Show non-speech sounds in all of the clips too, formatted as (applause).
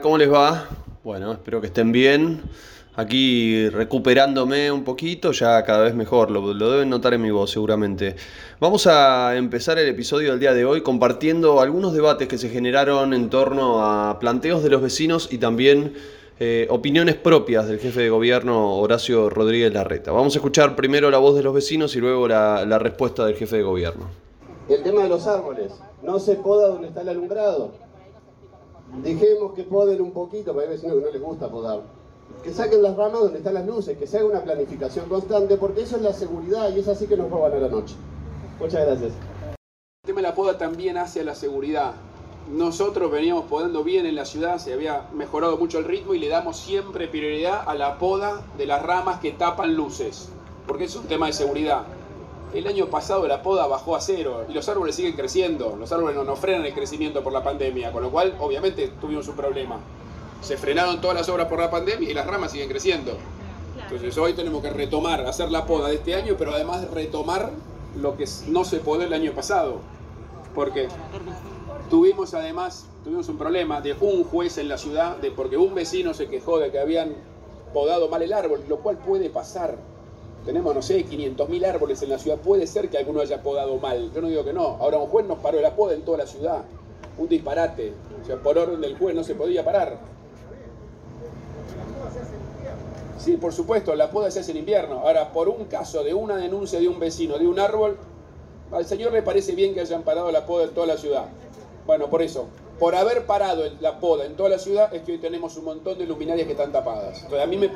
¿Cómo les va? Bueno, espero que estén bien. Aquí recuperándome un poquito, ya cada vez mejor, lo, lo, deben notar en mi voz seguramente. Vamos a empezar el episodio del día de hoy compartiendo algunos debates que se generaron en torno a planteos de los vecinos y también eh, opiniones propias del jefe de gobierno Horacio Rodríguez Larreta. Vamos a escuchar primero la voz de los vecinos y luego la, la respuesta del jefe de gobierno. El tema de los árboles, no se poda donde está el alumbrado. Dejemos que poden un poquito, porque hay vecinos que no les gusta podar. Que saquen las ramas donde están las luces, que se haga una planificación constante, porque eso es la seguridad y es así que nos roban a la noche. Muchas gracias. El tema de la poda también hacia la seguridad. Nosotros veníamos podando bien en la ciudad, se había mejorado mucho el ritmo y le damos siempre prioridad a la poda de las ramas que tapan luces, porque es un tema de seguridad. El año pasado la poda bajó a cero y los árboles siguen creciendo. Los árboles no nos frenan el crecimiento por la pandemia, con lo cual obviamente tuvimos un problema. Se frenaron todas las obras por la pandemia y las ramas siguen creciendo. Entonces hoy tenemos que retomar, hacer la poda de este año, pero además retomar lo que no se podó el año pasado. Porque tuvimos además tuvimos un problema de un juez en la ciudad, de porque un vecino se quejó de que habían podado mal el árbol, lo cual puede pasar tenemos, no sé, 500.000 árboles en la ciudad. Puede ser que alguno haya podado mal. Yo no digo que no. Ahora un juez nos paró la poda en toda la ciudad. Un disparate. O sea, por orden del juez no se podía parar. Sí, por supuesto, la poda se hace en invierno. Ahora, por un caso de una denuncia de un vecino de un árbol, al señor le parece bien que hayan parado la poda en toda la ciudad. Bueno, por eso, por haber parado la poda en toda la ciudad, es que hoy tenemos un montón de luminarias que están tapadas. Entonces, a mí me,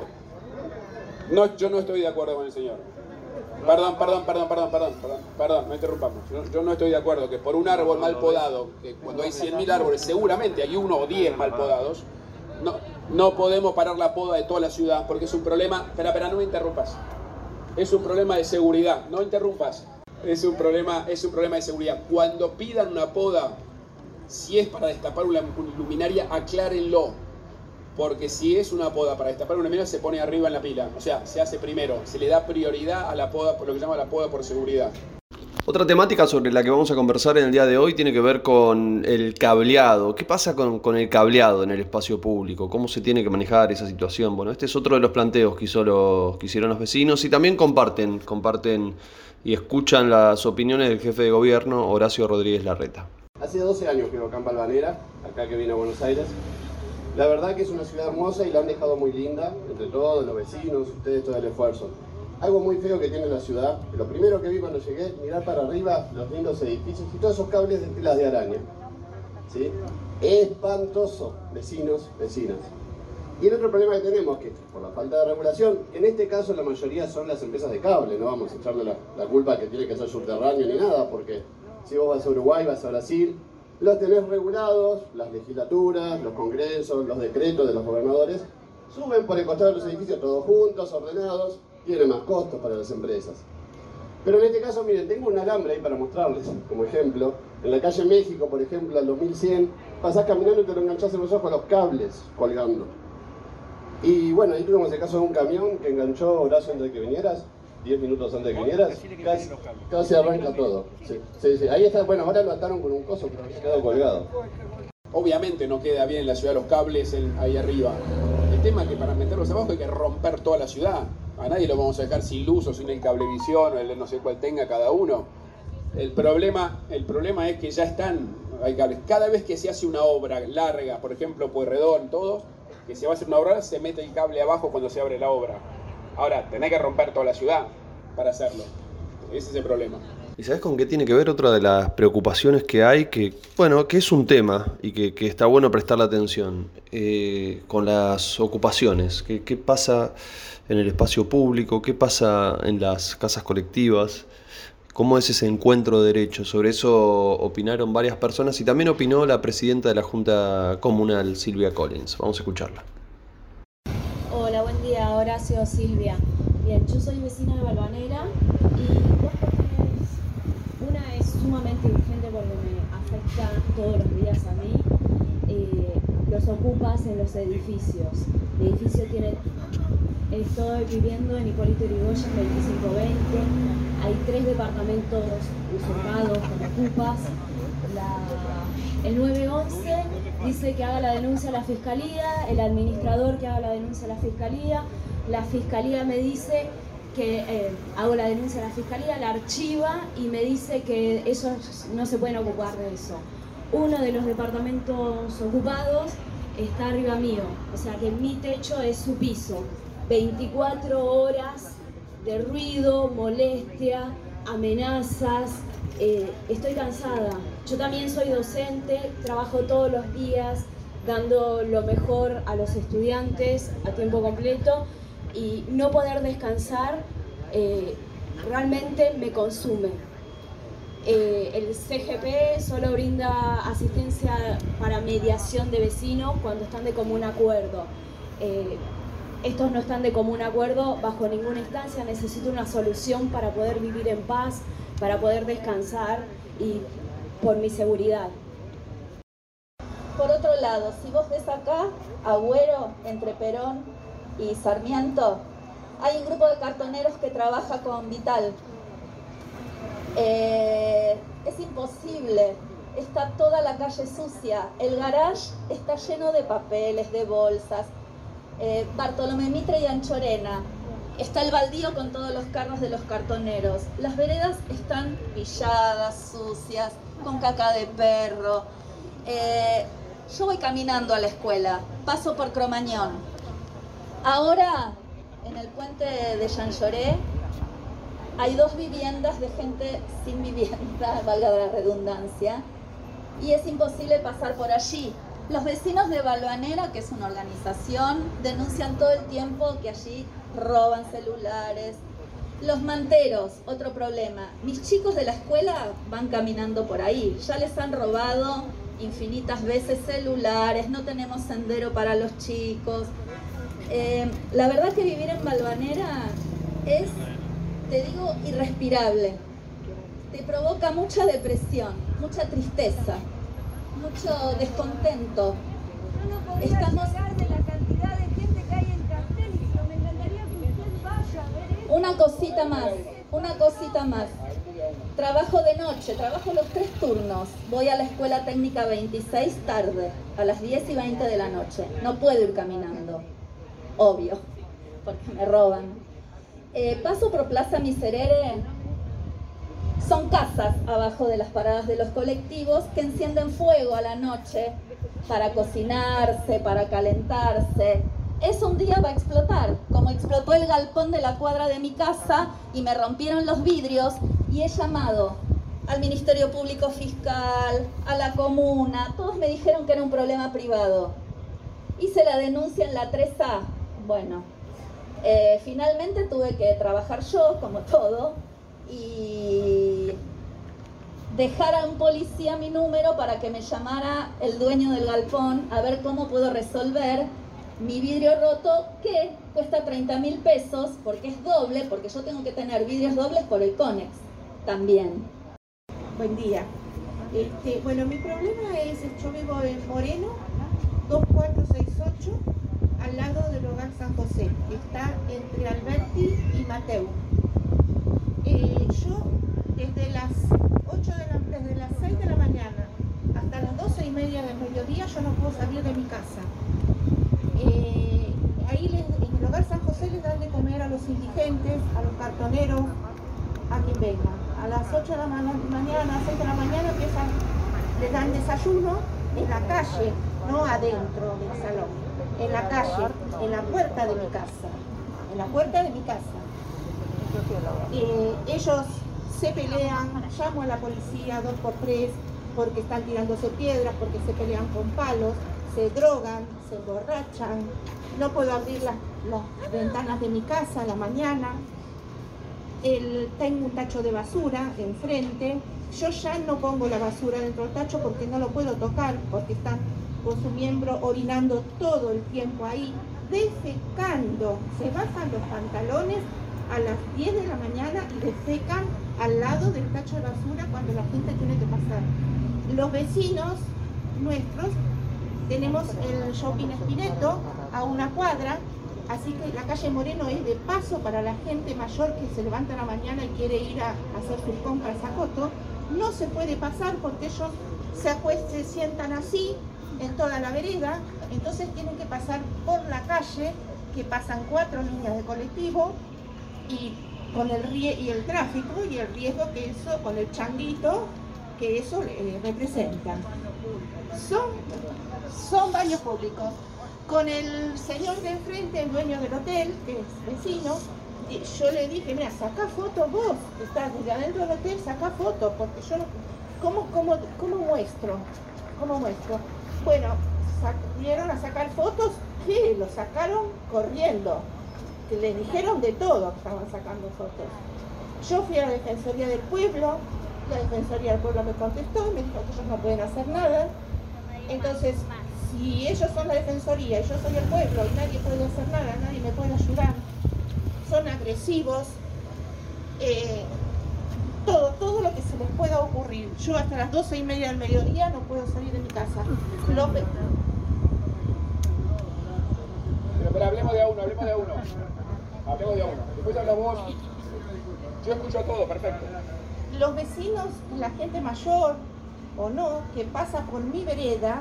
no, yo no estoy de acuerdo con el señor. Perdón, perdón, perdón, perdón, perdón, perdón, perdón, no interrumpamos. Yo, no estoy de acuerdo que por un árbol mal podado, que cuando hay 100.000 árboles, seguramente hay uno o 10 mal podados, no, no podemos parar la poda de toda la ciudad, porque es un problema, espera, espera, no me interrumpas. Es un problema de seguridad, no interrumpas. Es un problema, es un problema de seguridad. Cuando pidan una poda, si es para destapar una luminaria, aclárenlo porque si es una poda para destapar una mina se pone arriba en la pila, o sea, se hace primero, se le da prioridad a la poda, por lo que se llama la poda por seguridad. Otra temática sobre la que vamos a conversar en el día de hoy tiene que ver con el cableado. ¿Qué pasa con, con, el cableado en el espacio público? ¿Cómo se tiene que manejar esa situación? Bueno, este es otro de los planteos que, hizo los, que hicieron los vecinos y también comparten, comparten y escuchan las opiniones del jefe de gobierno, Horacio Rodríguez Larreta. Hace 12 años que vivo acá en Balvanera, acá que vine a Buenos Aires, la verdad que es una ciudad hermosa y la han dejado muy linda, entre todos, los vecinos, ustedes, todo el esfuerzo. Algo muy feo que tiene la ciudad, lo primero que vi cuando llegué, mirar para arriba los lindos edificios y todos esos cables de telas de araña. ¿Sí? Espantoso, vecinos, vecinas. Y el otro problema que tenemos, que por la falta de regulación, en este caso la mayoría son las empresas de cable, no vamos a echarle la, la culpa que tiene que ser subterráneo ni nada, porque si vos vas a Uruguay, vas a Brasil, los tenés regulados, las legislaturas, los congresos, los decretos de los gobernadores, suben por el costado de los edificios todos juntos, ordenados, tiene más costos para las empresas. Pero en este caso, miren, tengo un alambre ahí para mostrarles, como ejemplo. En la calle México, por ejemplo, al 2100, pasás caminando y te lo enganchás en los ojos los cables colgando. Y bueno, ahí tuvimos el caso de un camión que enganchó Horacio antes de que vinieras, 10 minutos antes de que vinieras, casi, casi arranca todo. Sí, sí, sí. Ahí está, bueno, ahora lo ataron con un coso, pero se quedó colgado. Obviamente no queda bien en la ciudad los cables en, ahí arriba. El tema es que para meterlos abajo hay que romper toda la ciudad. A nadie lo vamos a dejar sin luz o sin el cablevisión o el no sé cuál tenga cada uno. El problema, el problema es que ya están, hay cables. Cada vez que se hace una obra larga, por ejemplo, Pueyrredón, todo, que se va a hacer una obra, se mete el cable abajo cuando se abre la obra. Ahora, tenés que romper toda la ciudad para hacerlo. Ese es el problema. ¿Y sabes con qué tiene que ver otra de las preocupaciones que hay? Que, bueno, que es un tema y que, está bueno prestarle atención. Eh, con las ocupaciones. ¿Qué, ¿Qué, pasa en el espacio público? ¿Qué pasa en las casas colectivas? ¿Cómo es ese encuentro de derechos? Sobre eso opinaron varias personas y también opinó la presidenta de la Junta Comunal, Silvia Collins. Vamos a escucharla. Horacio, Silvia. Bien, yo soy vecina de Balvanera y dos cuestiones. Una es sumamente urgente porque me afecta todos los días a mí. Eh, los ocupas en los edificios. El edificio tiene. Estoy viviendo en Hipólito Yrigoyen 2520. Hay tres departamentos usurpados con ocupas. El 911 dice que haga la denuncia a la fiscalía, el administrador que haga la denuncia a la fiscalía, la fiscalía me dice que eh, hago la denuncia a la fiscalía, la archiva y me dice que ellos no se pueden ocupar de eso. Uno de los departamentos ocupados está arriba mío, o sea que mi techo es su piso. 24 horas de ruido, molestia, amenazas, eh, estoy cansada. Yo también soy docente, trabajo todos los días dando lo mejor a los estudiantes a tiempo completo y no poder descansar eh, realmente me consume. Eh, el CGP solo brinda asistencia para mediación de vecinos cuando están de común acuerdo. Eh, estos no están de común acuerdo bajo ninguna instancia, necesito una solución para poder vivir en paz, para poder descansar y por mi seguridad. Por otro lado, si vos ves acá, Agüero, entre Perón y Sarmiento, hay un grupo de cartoneros que trabaja con Vital. Eh, es imposible, está toda la calle sucia, el garage está lleno de papeles, de bolsas. Eh, Bartolomé Mitre y Anchorena, está el baldío con todos los carros de los cartoneros. Las veredas están pilladas, sucias, con caca de perro. Eh, yo voy caminando a la escuela, paso por Cromañón, Ahora, en el puente de Chanchoré, hay dos viviendas de gente sin vivienda, (laughs) valga la redundancia, y es imposible pasar por allí. Los vecinos de Balvanera, que es una organización, denuncian todo el tiempo que allí roban celulares. Los manteros, otro problema. Mis chicos de la escuela van caminando por ahí, ya les han robado infinitas veces celulares, no tenemos sendero para los chicos, eh, la verdad que vivir en Malvanera es, te digo, irrespirable. Te provoca mucha depresión, mucha tristeza, mucho descontento. No Estamos... de la cantidad de gente que hay en me encantaría que usted vaya a ver esto. Una cosita más, una cosita más. Trabajo de noche, trabajo los tres turnos. Voy a la escuela técnica 26 tarde, a las 10 y 20 de la noche. No puedo ir caminando obvio, porque me roban. Eh, paso por Plaza Miserere, son casas abajo de las paradas de los colectivos que encienden fuego a la noche para cocinarse, para calentarse. Eso un día va a explotar, como explotó el galpón de la cuadra de mi casa y me rompieron los vidrios y he llamado al Ministerio Público Fiscal, a la comuna, todos me dijeron que era un problema privado. Hice la denuncia en la 3A, bueno, eh, finalmente tuve que trabajar yo, como todo, y dejar a un policía mi número para que me llamara el dueño del galpón a ver cómo puedo resolver mi vidrio roto que cuesta 30 mil pesos porque es doble, porque yo tengo que tener vidrios dobles por el Conex también. Buen día. Este, bueno, mi problema es, yo vivo en Moreno, 2468 al lado del hogar San José, está entre Alberti y Mateu. Eh, yo desde las 8 de la, las 6 de la mañana hasta las 12 y media del mediodía yo no puedo salir de mi casa. Eh, ahí en el hogar San José les dan de comer a los indigentes, a los cartoneros, a quien venga. A las 8 de la mañana, 6 de la mañana empiezan, les dan desayuno en la calle, no adentro del salón en la calle, en la puerta de mi casa, en la puerta de mi casa. Ellos se pelean, llamo a la policía dos por tres porque están tirándose piedras, porque se pelean con palos, se drogan, se emborrachan, no puedo abrir las, ventanas de mi casa a la mañana, tengo un tacho de basura enfrente, yo ya no pongo la basura dentro del tacho porque no lo puedo tocar, porque están con su miembro orinando todo el tiempo ahí, defecando. Se bajan los pantalones a las 10 de la mañana y defecan al lado del tacho de basura cuando la gente tiene que pasar. Los vecinos nuestros tenemos el shopping Espineto a una cuadra, así que la calle Moreno es de paso para la gente mayor que se levanta la mañana y quiere ir a hacer sus compras a Coto. No se puede pasar porque ellos se acuestan, se sientan así, en toda la vereda, entonces tienen que pasar por la calle, que pasan cuatro líneas de colectivo y con el y el tráfico y el riesgo que eso, con el changuito que eso eh, representa. Son, son baños públicos. Con el señor de enfrente, el dueño del hotel, que es vecino, yo le dije, mira, saca fotos vos, que estás desde adentro del hotel, saca fotos, porque yo no, ¿cómo, cómo, cómo muestro? ¿Cómo muestro? Bueno, salieron a sacar fotos, que lo sacaron corriendo, que le dijeron de todo que estaban sacando fotos. Yo fui a la Defensoría del Pueblo, la Defensoría del Pueblo me contestó, me dijo que ellos no pueden hacer nada. Entonces, si ellos son la Defensoría y yo soy el pueblo y nadie puede hacer nada, nadie me puede ayudar, son agresivos, eh, todo, todo lo que se les pueda ocurrir. Yo hasta las doce y media del mediodía no puedo salir de mi casa. Lo pe- Pero, pero hablemos de a uno, hablemos de a uno. Hablemos de a uno. Después habla vos. Yo escucho todo, perfecto. los vecinos, la gente mayor o no, que pasa por mi vereda,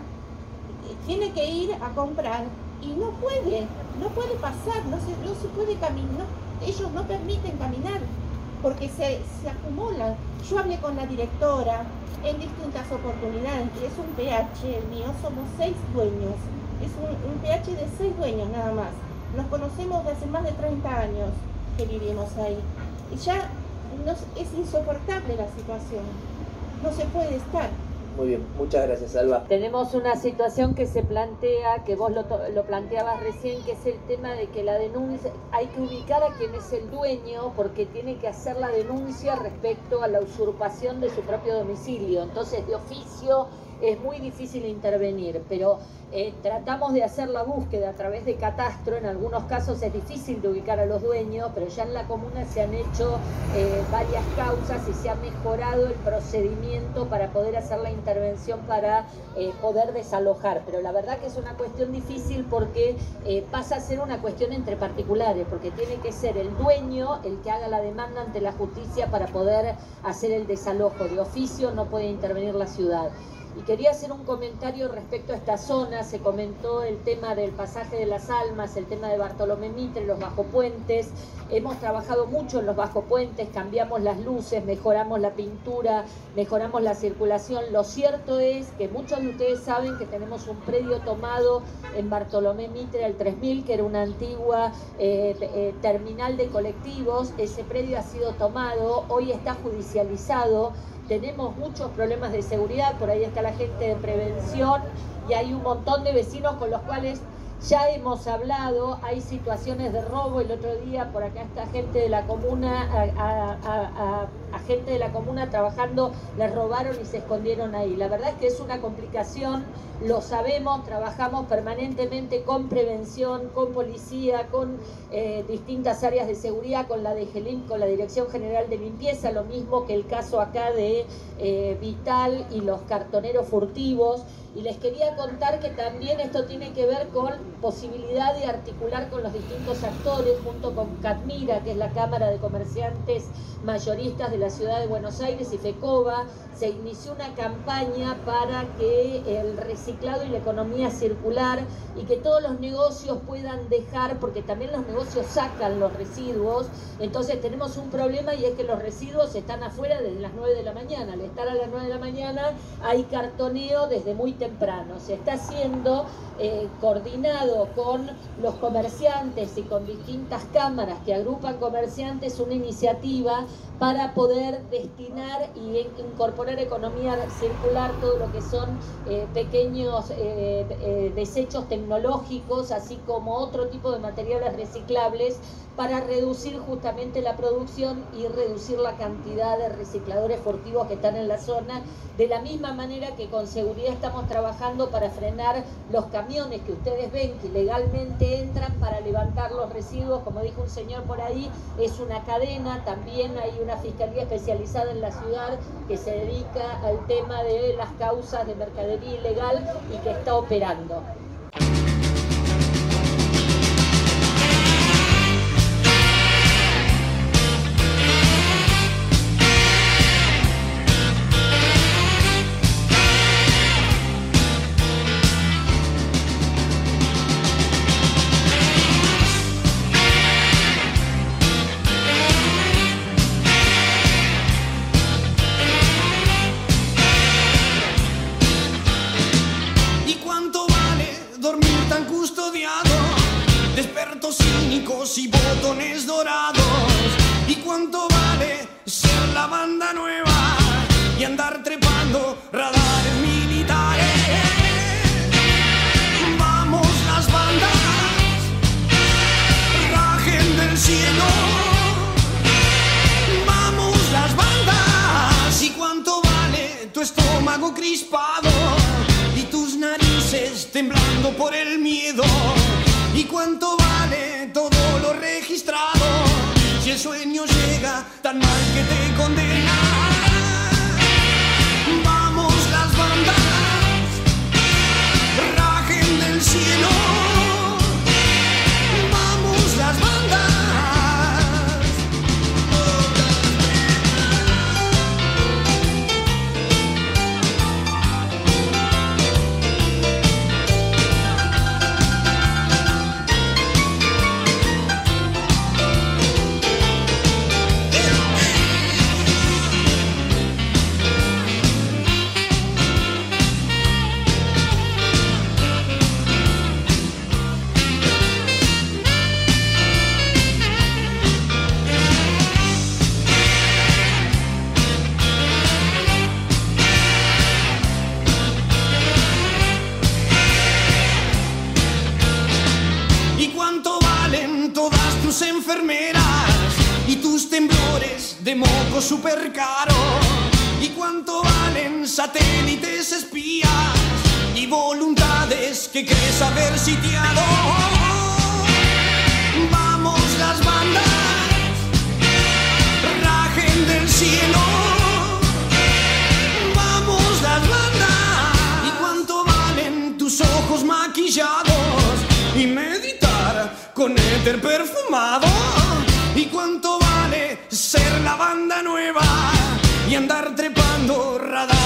eh, tiene que ir a comprar y no puede, no puede pasar, no se, no se puede caminar, ellos no permiten caminar porque se, se acumulan. Yo hablé con la directora en distintas oportunidades, es un PH, el mío somos seis dueños, es un, PH de seis dueños nada más. Nos conocemos de hace más de 30 años que vivimos ahí. Y ya es insoportable la situación. No se puede estar. Muy bien, muchas gracias, Alba. Tenemos una situación que se plantea, que vos lo, lo planteabas recién, que es el tema de que la denuncia, hay que ubicar a quien es el dueño porque tiene que hacer la denuncia respecto a la usurpación de su propio domicilio. Entonces, de oficio es muy difícil intervenir, pero eh, tratamos de hacer la búsqueda a través de catastro. En algunos casos es difícil de ubicar a los dueños, pero ya en la comuna se han hecho eh, varias causas y se ha mejorado el procedimiento para poder hacer la intervención para eh, poder desalojar. Pero la verdad que es una cuestión difícil porque pasa a ser una cuestión entre particulares, porque tiene que ser el dueño el que haga la demanda ante la justicia para poder hacer el desalojo. De oficio no puede intervenir la ciudad. Y quería hacer un comentario respecto a esta zona. Se comentó el tema del pasaje de las almas, el tema de Bartolomé Mitre, los bajopuentes. Hemos trabajado mucho en los bajopuentes, cambiamos las luces, mejoramos la pintura, mejoramos la circulación. Lo cierto es que muchos de ustedes saben que tenemos un predio tomado en Bartolomé Mitre, el 3000, que era una antigua eh, eh, terminal de colectivos. Ese predio ha sido tomado, hoy está judicializado tenemos muchos problemas de seguridad, por ahí está la gente de prevención y hay un montón de vecinos con los cuales ya hemos hablado, hay situaciones de robo, el otro día por acá está gente de la comuna, a, a- gente de la comuna trabajando, les robaron y se escondieron ahí. La verdad es que es una complicación, lo sabemos, trabajamos permanentemente con prevención, con policía, con eh, distintas áreas de seguridad, con la de GELIM, con la Dirección General de Limpieza, lo mismo que el caso acá de eh, Vital y los cartoneros furtivos. Y les quería contar que también esto tiene que ver con posibilidad de articular con los distintos actores, junto con CATMIRA, que es la Cámara de Comerciantes Mayoristas de la Ciudad de Buenos Aires, y FECOBA, se inició una campaña para que el reciclado y la economía circular y que todos los negocios puedan dejar, porque también los negocios sacan los residuos, entonces tenemos un problema y es que los residuos están afuera desde las 9 de la mañana. Al estar a las 9 de la mañana hay cartoneo desde muy temprano. Se está haciendo eh, coordinado con los comerciantes y con distintas cámaras que agrupan comerciantes una iniciativa para poder destinar y in- incorporar economía circular todo lo que son eh, pequeños eh, eh, desechos tecnológicos, así como otro tipo de materiales reciclables para reducir justamente la producción y reducir la cantidad de recicladores furtivos que están en la zona, de la misma manera que con seguridad estamos trabajando para frenar los camiones que ustedes ven que legalmente entran para levantar los residuos, como dijo un señor por ahí, es una cadena, también hay una especializada en la ciudad que se dedica al tema de las causas de mercadería ilegal y que está operando. sitiado. Vamos las bandas, rajen del cielo. Vamos las bandas. ¿Y cuánto valen tus ojos maquillados? Y meditar con éter perfumado. ¿Y cuánto vale ser la banda nueva? Y andar trepando radar.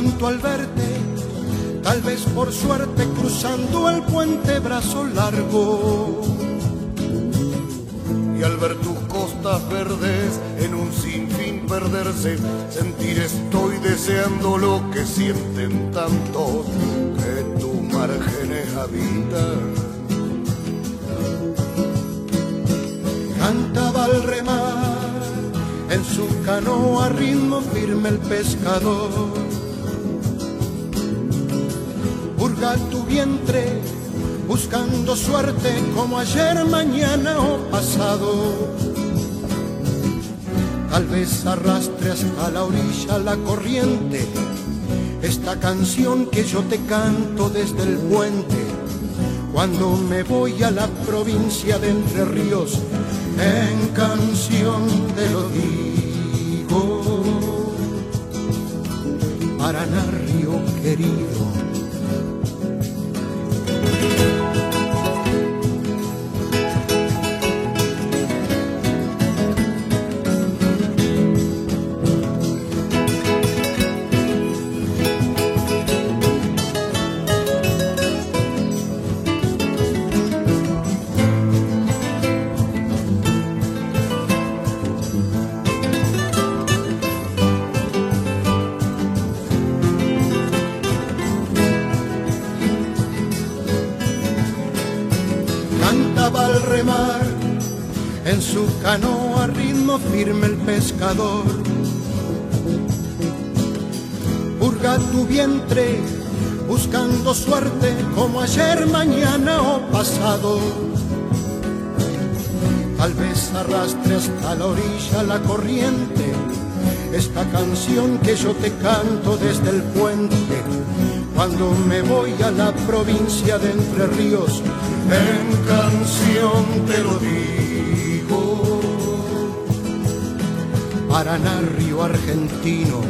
Y canto al verte, tal vez por suerte cruzando el puente brazo largo. Y al ver tus costas verdes en un sinfín perderse, sentir estoy deseando lo que sienten tantos que tu márgenes habitan. Cantaba al remar en su canoa ritmo firme el pescador. Tu vientre buscando suerte como ayer, mañana o pasado. Tal vez arrastre hasta la orilla la corriente esta canción que yo te canto desde el puente. Cuando me voy a la provincia de Entre Ríos, en canción te lo digo. Paraná, río querido. En su canoa ritmo firme el pescador. Purga tu vientre buscando suerte como ayer, mañana o pasado. Tal vez arrastre hasta la orilla la corriente esta canción que yo te canto desde el puente. Cuando me voy a la provincia de Entre Ríos, en canción te lo digo. Paraná, río argentino,